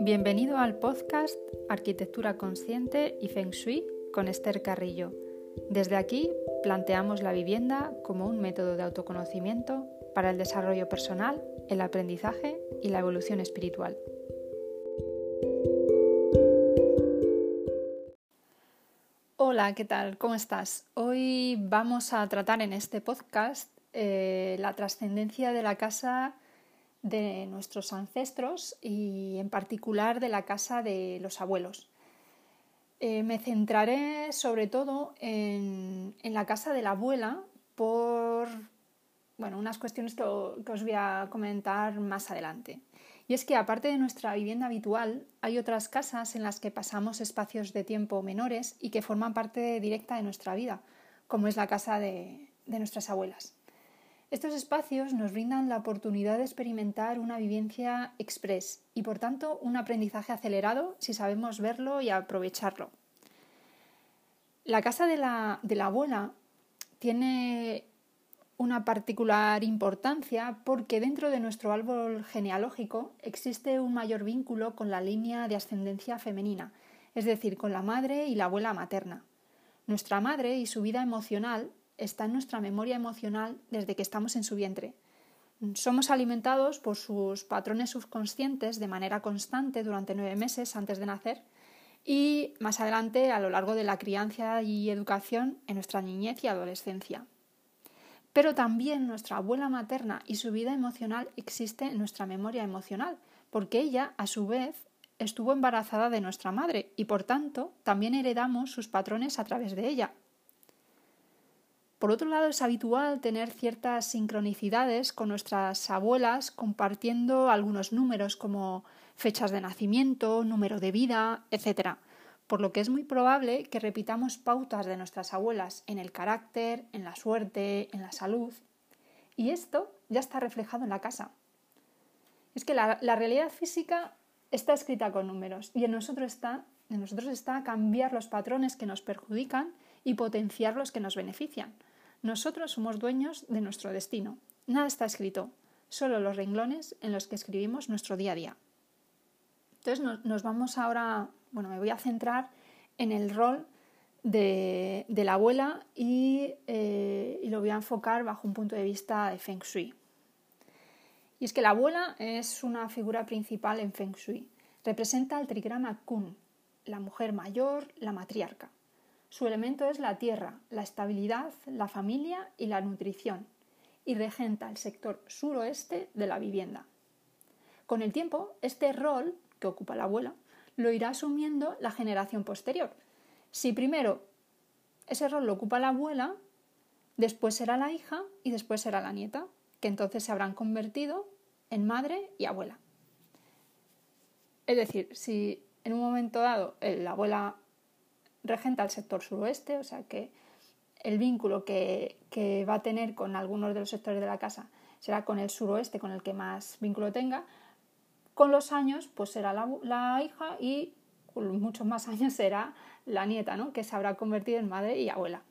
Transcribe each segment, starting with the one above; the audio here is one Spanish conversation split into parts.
Bienvenido al podcast Arquitectura Consciente y Feng Shui con Esther Carrillo. Desde aquí planteamos la vivienda como un método de autoconocimiento para el desarrollo personal, el aprendizaje y la evolución espiritual. Hola, ¿qué tal? ¿Cómo estás? Hoy vamos a tratar en este podcast eh, la trascendencia de la casa de nuestros ancestros y en particular de la casa de los abuelos. Eh, me centraré sobre todo en, la casa de la abuela por bueno, unas cuestiones que, que os voy a comentar más adelante. Y es que aparte de nuestra vivienda habitual, hay otras casas en las que pasamos espacios de tiempo menores y que forman parte directa de nuestra vida, como es la casa de nuestras abuelas. Estos espacios nos brindan la oportunidad de experimentar una vivencia express y por tanto un aprendizaje acelerado si sabemos verlo y aprovecharlo. La casa de la, de la abuela tiene una particular importancia porque dentro de nuestro árbol genealógico existe un mayor vínculo con la línea de ascendencia femenina, es decir, con la madre y la abuela materna. Nuestra madre y su vida emocional está en nuestra memoria emocional desde que estamos en su vientre. Somos alimentados por sus patrones subconscientes de manera constante durante nueve meses antes de nacer y más adelante a lo largo de la crianza y educación en nuestra niñez y adolescencia. Pero también nuestra abuela materna y su vida emocional existe en nuestra memoria emocional, porque ella, a su vez, estuvo embarazada de nuestra madre y por tanto también heredamos sus patrones a través de ella, por otro lado, es habitual tener ciertas sincronicidades con nuestras abuelas compartiendo algunos números como fechas de nacimiento, número de vida, etc. Por lo que es muy probable que repitamos pautas de nuestras abuelas en el carácter, en la suerte, en la salud. Y esto ya está reflejado en la casa. Es que la, realidad física está escrita con números y en nosotros está, en nosotros está cambiar los patrones que nos perjudican y potenciar los que nos benefician. Nosotros somos dueños de nuestro destino. Nada está escrito, solo los renglones en los que escribimos nuestro día a día. Entonces nos vamos ahora, bueno, me voy a centrar en el rol de, la abuela eh, y, lo voy a enfocar bajo un punto de vista de Feng Shui. Y es que la abuela es una figura principal en Feng Shui. Representa el trigrama Kun, la mujer mayor, la matriarca. Su elemento es la tierra, la estabilidad, la familia y la nutrición, y regenta el sector suroeste de la vivienda. Con el tiempo, este rol que ocupa la abuela lo irá asumiendo la generación posterior. Si primero ese rol lo ocupa la abuela, después será la hija y después será la nieta, que entonces se habrán convertido en madre y abuela. Es decir, si en un momento dado la abuela regenta el sector suroeste, o sea que el vínculo que, va a tener con algunos de los sectores de la casa será con el suroeste, con el que más vínculo tenga. Con los años, pues será la, hija y con muchos más años será la nieta, ¿no? que se habrá convertido en madre y abuela.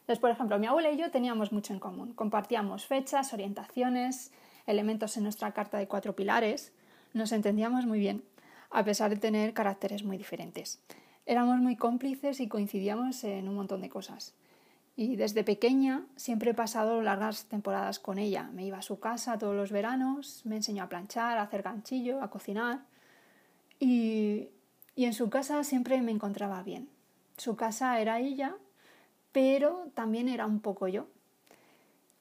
Entonces, por ejemplo, mi abuela y yo teníamos mucho en común. Compartíamos fechas, orientaciones, elementos en nuestra carta de cuatro pilares. Nos entendíamos muy bien, a pesar de tener caracteres muy diferentes. Éramos muy cómplices y coincidíamos en un montón de cosas. Y desde pequeña siempre he pasado largas temporadas con ella. Me iba a su casa todos los veranos, me enseñó a planchar, a hacer ganchillo, a cocinar. Y, y en su casa siempre me encontraba bien. Su casa era ella, pero también era un poco yo.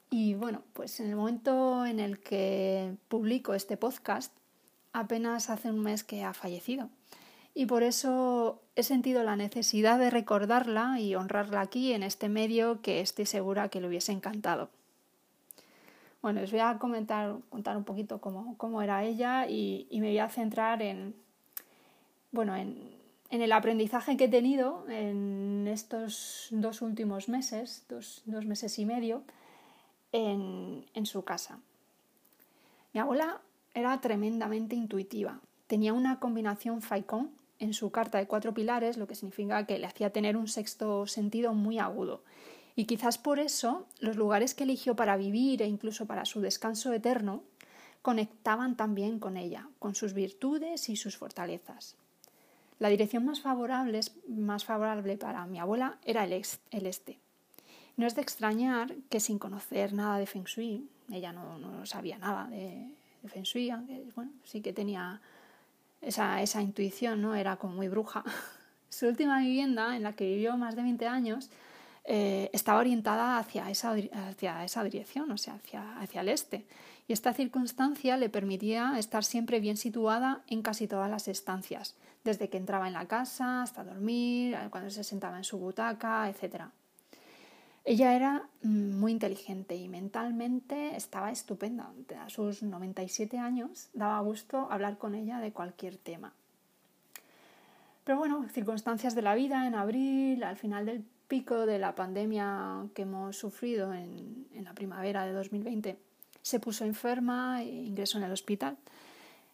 Y bueno, pues en el momento en el que publico este podcast, apenas hace un mes que ha fallecido y por eso he sentido la necesidad de recordarla y honrarla aquí en este medio que estoy segura que le hubiese encantado. Bueno, os voy a comentar, contar un poquito cómo, era ella y, me voy a centrar en, bueno, en, el aprendizaje que he tenido en estos dos últimos meses, dos, meses y medio, en, en su casa. Mi abuela era tremendamente intuitiva. Tenía una combinación Faicón en su carta de cuatro pilares, lo que significa que le hacía tener un sexto sentido muy agudo. Y quizás por eso los lugares que eligió para vivir e incluso para su descanso eterno conectaban también con ella, con sus virtudes y sus fortalezas. La dirección más favorable, más favorable para mi abuela era el, este. No es de extrañar que sin conocer nada de Feng Shui, ella no, sabía nada de, Feng Shui, aunque bueno, sí que tenía esa, esa intuición, ¿no? Era como muy bruja. Su última vivienda, en la que vivió más de 20 años, eh, estaba orientada hacia esa, hacia esa dirección, o sea, hacia, hacia el este. Y esta circunstancia le permitía estar siempre bien situada en casi todas las estancias, desde que entraba en la casa hasta dormir, cuando se sentaba en su butaca, etc. Ella era mm, muy inteligente y mentalmente estaba estupenda. A sus 97 años daba gusto hablar con ella de cualquier tema. Pero bueno, circunstancias de la vida, en abril, al final del pico de la pandemia que hemos sufrido en, la primavera de 2020, se puso enferma e ingresó en el hospital.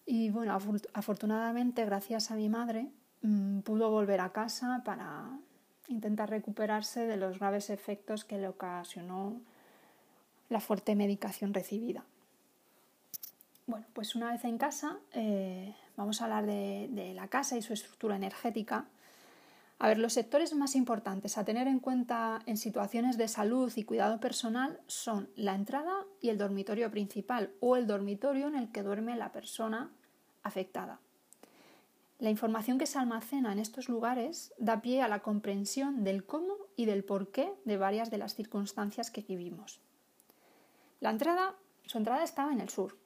Y bueno, afortunadamente, gracias a mi madre, mm, pudo volver a casa para intentar recuperarse de los graves efectos que le ocasionó la fuerte medicación recibida. Bueno, pues una vez en casa, eh, vamos a hablar de la casa y su estructura energética a ver, los sectores más importantes a tener en cuenta en situaciones de salud y cuidado personal son la entrada y el dormitorio principal o el dormitorio en el que duerme la persona afectada. La información que se almacena en estos lugares da pie a la comprensión del cómo y del por qué de varias de las circunstancias que vivimos. La entrada, su entrada estaba en el sur,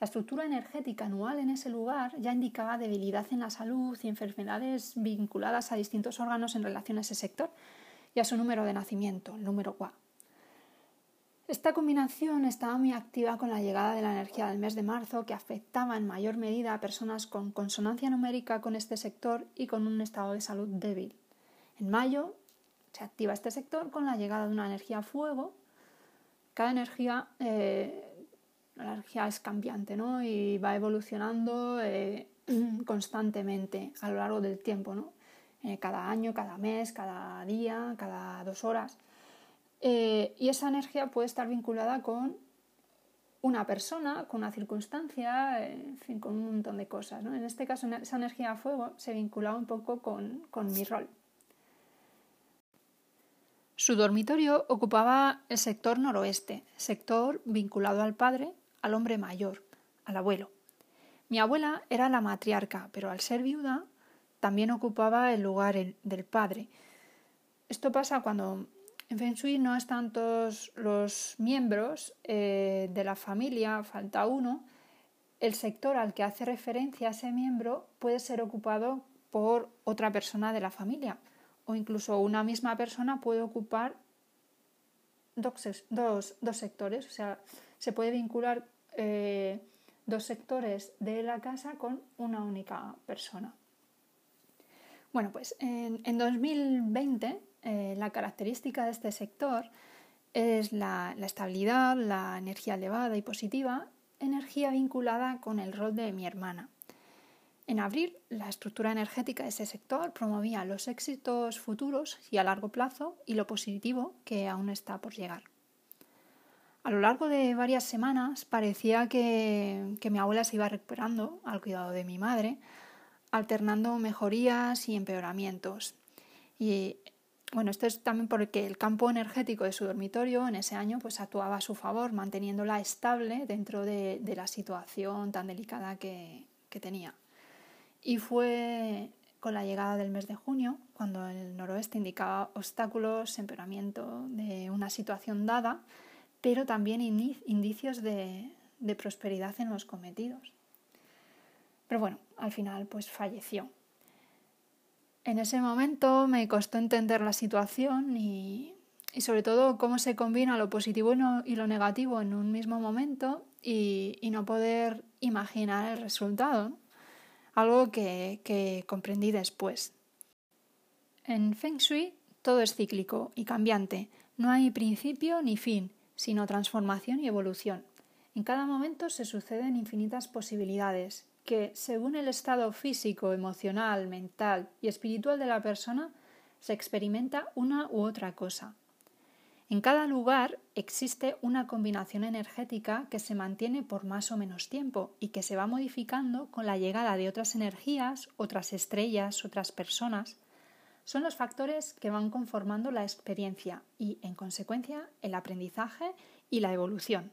la estructura energética anual en ese lugar ya indicaba debilidad en la salud y enfermedades vinculadas a distintos órganos en relación a ese sector y a su número de nacimiento, el número QA. Esta combinación estaba muy activa con la llegada de la energía del mes de marzo, que afectaba en mayor medida a personas con consonancia numérica con este sector y con un estado de salud débil. En mayo se activa este sector con la llegada de una energía fuego. Cada energía eh, la energía es cambiante ¿no? y va evolucionando eh, constantemente a lo largo del tiempo, ¿no? Eh, cada año, cada mes, cada día, cada dos horas. Eh, y esa energía puede estar vinculada con una persona, con una circunstancia, en fin, con un montón de cosas. En este caso, esa energía a fuego se vinculaba un poco con mi rol. Su dormitorio ocupaba el sector noroeste, sector vinculado al padre al hombre mayor, al abuelo. Mi abuela era la matriarca, pero al ser viuda también ocupaba el lugar del padre. Esto pasa cuando en Feng Shui no están todos los miembros eh, de la familia, falta uno. El sector al que hace referencia ese miembro puede ser ocupado por otra persona de la familia o incluso una misma persona puede ocupar dos, dos, sectores. O sea, se puede vincular eh, dos sectores de la casa con una única persona. Bueno, pues en, 2020 eh, la característica de este sector es la, estabilidad, la energía elevada y positiva, energía vinculada con el rol de mi hermana. En abril, la estructura energética de ese sector promovía los éxitos futuros y a largo plazo y lo positivo que aún está por llegar. A lo largo de varias semanas parecía que, mi abuela se iba recuperando al cuidado de mi madre, alternando mejorías y empeoramientos. Y bueno, esto es también porque el campo energético de su dormitorio en ese año pues actuaba a su favor, manteniéndola estable dentro de, la situación tan delicada que, tenía. Y fue con la llegada del mes de junio, cuando el noroeste indicaba obstáculos, empeoramiento de una situación dada, pero también indicios de, prosperidad en los cometidos. Pero bueno, al final pues falleció. En ese momento me costó entender la situación y, sobre todo cómo se combina lo positivo y lo negativo en un mismo momento y, no poder imaginar el resultado, algo que, que comprendí después. En Feng Shui todo es cíclico y cambiante, no hay principio ni fin, sino transformación y evolución. En cada momento se suceden infinitas posibilidades que, según el estado físico, emocional, mental y espiritual de la persona, se experimenta una u otra cosa. En cada lugar existe una combinación energética que se mantiene por más o menos tiempo y que se va modificando con la llegada de otras energías, otras estrellas, otras personas. Son los factores que van conformando la experiencia y, en consecuencia, el aprendizaje y la evolución.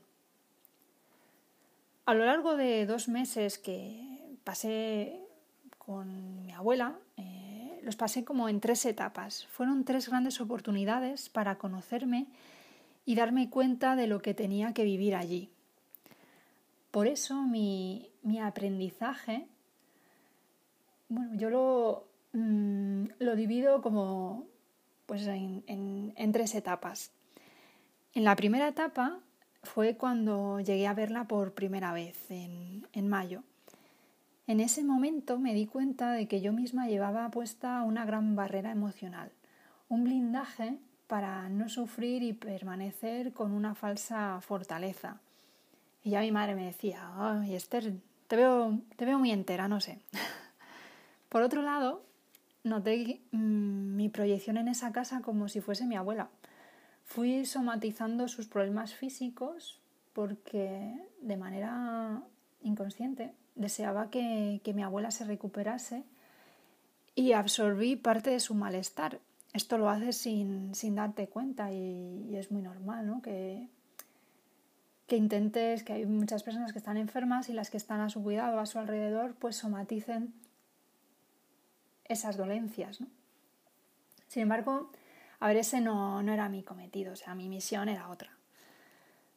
A lo largo de dos meses que pasé con mi abuela, eh, los pasé como en tres etapas. Fueron tres grandes oportunidades para conocerme y darme cuenta de lo que tenía que vivir allí. Por eso mi, aprendizaje, bueno, yo lo, mm, divido como pues en, tres etapas. En la primera etapa fue cuando llegué a verla por primera vez, en, en mayo. En ese momento me di cuenta de que yo misma llevaba puesta una gran barrera emocional, un blindaje para no sufrir y permanecer con una falsa fortaleza. Y ya mi madre me decía, ay Esther, te veo, te veo muy entera, no sé. Por otro lado, noté mm, mi proyección en esa casa como si fuese mi abuela. Fui somatizando sus problemas físicos porque de manera inconsciente deseaba que, mi abuela se recuperase y absorbí parte de su malestar. Esto lo haces sin, darte cuenta y, es muy normal, ¿no? Que, que intentes, que hay muchas personas que están enfermas y las que están a su cuidado, a su alrededor, pues somaticen esas dolencias, ¿no? Sin embargo, a ver, ese no, no era mi cometido, o sea, mi misión era otra.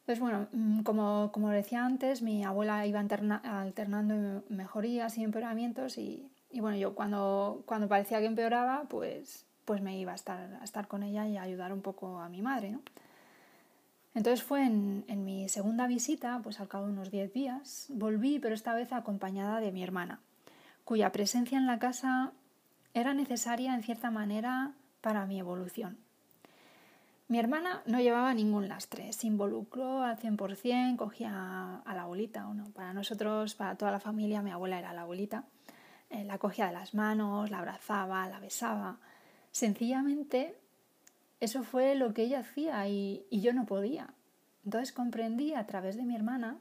Entonces, bueno, mm, como, como decía antes, mi abuela iba alternando mejorías y empeoramientos y, y, bueno, yo cuando, cuando parecía que empeoraba, pues, pues me iba a estar, a estar con ella y a ayudar un poco a mi madre, ¿no? Entonces fue en, en mi segunda visita, pues al cabo de unos 10 días, volví, pero esta vez acompañada de mi hermana, cuya presencia en la casa era necesaria en cierta manera para mi evolución. Mi hermana no llevaba ningún lastre, se involucró al 100%, cogía a la abuelita. no. para nosotros, para toda la familia, mi abuela era la abuelita. Eh, la cogía de las manos, la abrazaba, la besaba. Sencillamente, eso fue lo que ella hacía y, y yo no podía. Entonces comprendí a través de mi hermana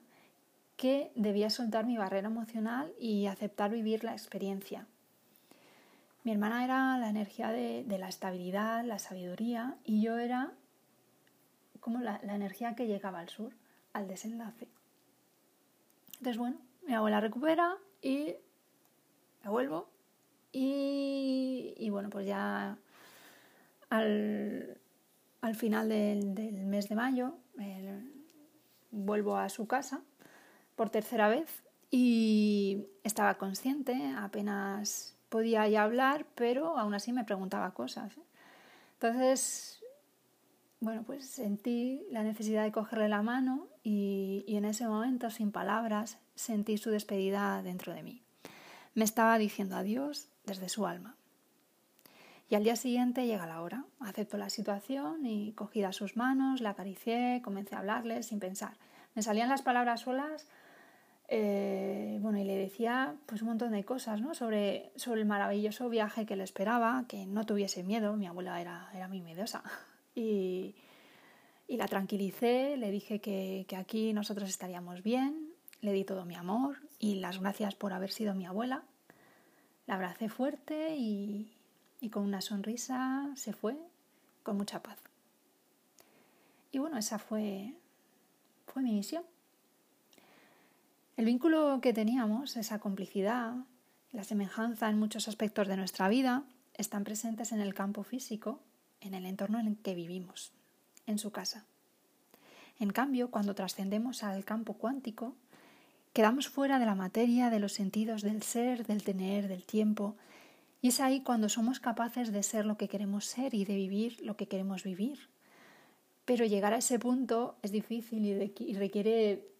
que debía soltar mi barrera emocional y aceptar vivir la experiencia. Mi hermana era la energía de, la estabilidad, la sabiduría, y yo era como la, energía que llegaba al sur, al desenlace. Entonces, bueno, mi abuela recupera y la vuelvo. Y, bueno, pues ya al, final del, mes de mayo vuelvo a su casa por tercera vez y estaba consciente, apenas podía ya hablar, pero aún así me preguntaba cosas. ¿eh? Entonces, bueno, pues sentí la necesidad de cogerle la mano y, y en ese momento, sin palabras, sentí su despedida dentro de mí. Me estaba diciendo adiós desde su alma. Y al día siguiente llega la hora. Acepto la situación y cogida sus manos, la acaricié, comencé a hablarle sin pensar. Me salían las palabras solas eh, bueno, y le decía pues un montón de cosas, ¿no? Sobre, sobre el maravilloso viaje que le esperaba, que no tuviese miedo, mi abuela era, era muy miedosa. Y, y la tranquilicé, le dije que, que, aquí nosotros estaríamos bien, le di todo mi amor y las gracias por haber sido mi abuela. La abracé fuerte y, y con una sonrisa se fue con mucha paz. Y bueno, esa fue, fue mi misión. El vínculo que teníamos, esa complicidad, la semejanza en muchos aspectos de nuestra vida, están presentes en el campo físico, en el entorno en el que vivimos, en su casa. En cambio, cuando trascendemos al campo cuántico, quedamos fuera de la materia, de los sentidos del ser, del tener, del tiempo, y es ahí cuando somos capaces de ser lo que queremos ser y de vivir lo que queremos vivir. Pero llegar a ese punto es difícil y requiere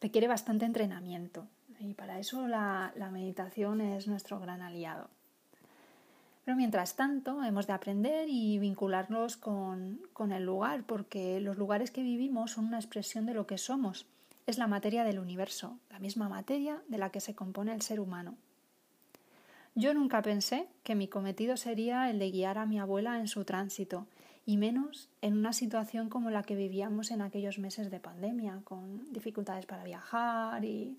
requiere bastante entrenamiento y para eso la, meditación es nuestro gran aliado. Pero mientras tanto hemos de aprender y vincularnos con, con el lugar porque los lugares que vivimos son una expresión de lo que somos. Es la materia del universo, la misma materia de la que se compone el ser humano. Yo nunca pensé que mi cometido sería el de guiar a mi abuela en su tránsito y menos en una situación como la que vivíamos en aquellos meses de pandemia, con dificultades para viajar y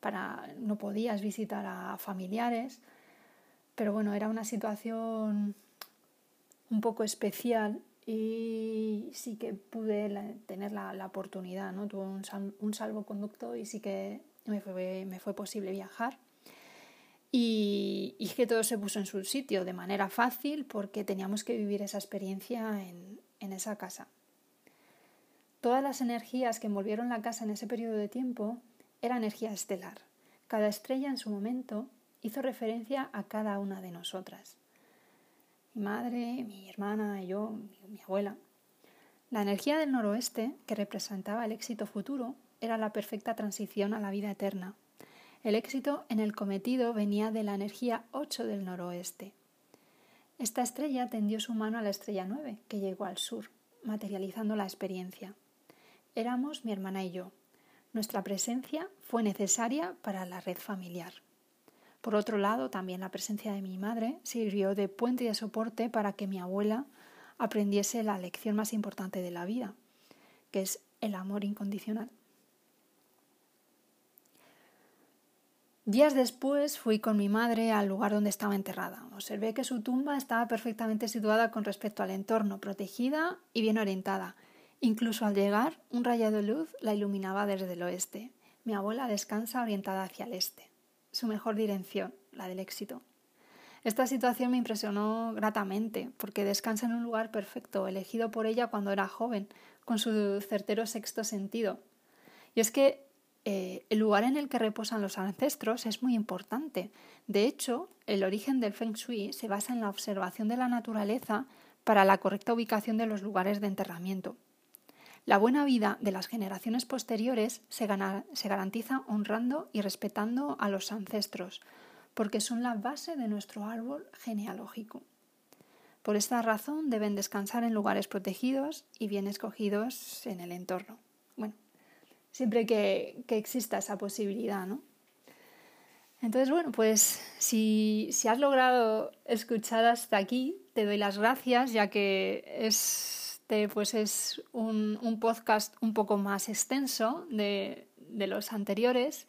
para no podías visitar a familiares. Pero bueno, era una situación un poco especial y sí que pude tener la, oportunidad, ¿no? Tuve un, salvoconducto y sí que me fue, me fue posible viajar. Y, que todo se puso en su sitio de manera fácil porque teníamos que vivir esa experiencia en, en esa casa. Todas las energías que envolvieron la casa en ese periodo de tiempo era energía estelar. Cada estrella en su momento hizo referencia a cada una de nosotras. Mi madre, mi hermana, yo, mi abuela. La energía del noroeste, que representaba el éxito futuro, era la perfecta transición a la vida eterna, el éxito en el cometido venía de la energía 8 del noroeste. Esta estrella tendió su mano a la estrella 9, que llegó al sur, materializando la experiencia. Éramos mi hermana y yo. Nuestra presencia fue necesaria para la red familiar. Por otro lado, también la presencia de mi madre sirvió de puente y de soporte para que mi abuela aprendiese la lección más importante de la vida, que es el amor incondicional. Días después fui con mi madre al lugar donde estaba enterrada. Observé que su tumba estaba perfectamente situada con respecto al entorno, protegida y bien orientada. Incluso al llegar, un rayo de luz la iluminaba desde el oeste. Mi abuela descansa orientada hacia el este. Su mejor dirección, la del éxito. Esta situación me impresionó gratamente, porque descansa en un lugar perfecto, elegido por ella cuando era joven, con su certero sexto sentido. Y es que eh, el lugar en el que reposan los ancestros es muy importante. De hecho, el origen del Feng Shui se basa en la observación de la naturaleza para la correcta ubicación de los lugares de enterramiento. La buena vida de las generaciones posteriores se, se garantiza honrando y respetando a los ancestros, porque son la base de nuestro árbol genealógico. Por esta razón deben descansar en lugares protegidos y bien escogidos en el entorno. Siempre que, exista esa posibilidad, ¿no? Entonces, bueno, pues si, has logrado escuchar hasta aquí, te doy las gracias, ya que este pues es un, podcast un poco más extenso de, los anteriores.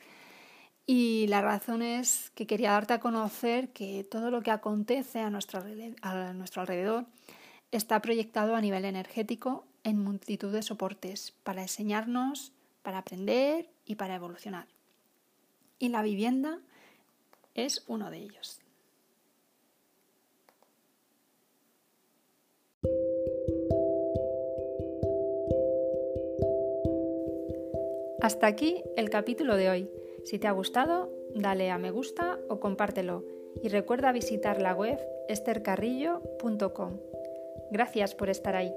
Y la razón es que quería darte a conocer que todo lo que acontece a nuestro, a nuestro alrededor está proyectado a nivel energético en multitud de soportes para enseñarnos para aprender y para evolucionar. Y la vivienda es uno de ellos. Hasta aquí el capítulo de hoy. Si te ha gustado, dale a me gusta o compártelo. Y recuerda visitar la web estercarrillo.com. Gracias por estar ahí.